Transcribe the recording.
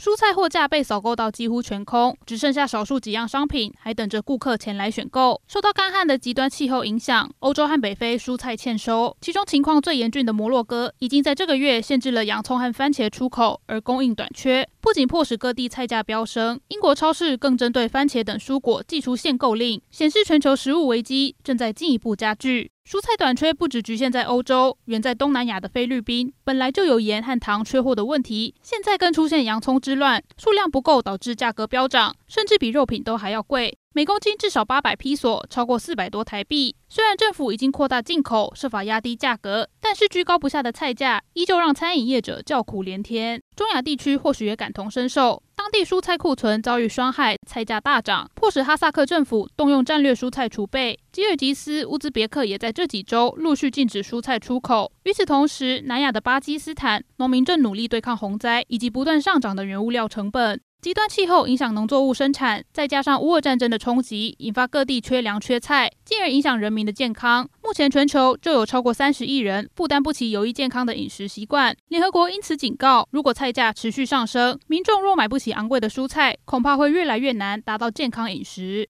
蔬菜货架被扫购到几乎全空，只剩下少数几样商品还等着顾客前来选购。受到干旱的极端气候影响，欧洲和北非蔬菜欠收，其中情况最严峻的摩洛哥已经在这个月限制了洋葱和番茄出口，而供应短缺，不仅迫使各地菜价飙升，英国超市更针对番茄等蔬果祭出限购令，显示全球食物危机正在进一步加剧。蔬菜短缺不只局限在欧洲，远在东南亚的菲律宾本来就有盐和糖缺货的问题，现在更出现洋葱之乱，数量不够导致价格飙涨，甚至比肉品都还要贵，每公斤至少八百披索，超过四百多台币。虽然政府已经扩大进口，设法压低价格，但是居高不下的菜价依旧让餐饮业者叫苦连天。中亚地区或许也感同身受。当地蔬菜库存遭遇伤害，菜价大涨，迫使哈萨克政府动用战略蔬菜储备。吉尔吉斯、乌兹别克也在这几周陆续禁止蔬菜出口。与此同时，南亚的巴基斯坦农民正努力对抗洪灾以及不断上涨的原物料成本。极端气候影响农作物生产，再加上乌俄战争的冲击，引发各地缺粮缺菜，进而影响人民的健康。目前全球就有超过三十亿人负担不起有益健康的饮食习惯。联合国因此警告，如果菜价持续上升，民众若买不起昂贵的蔬菜，恐怕会越来越难达到健康饮食。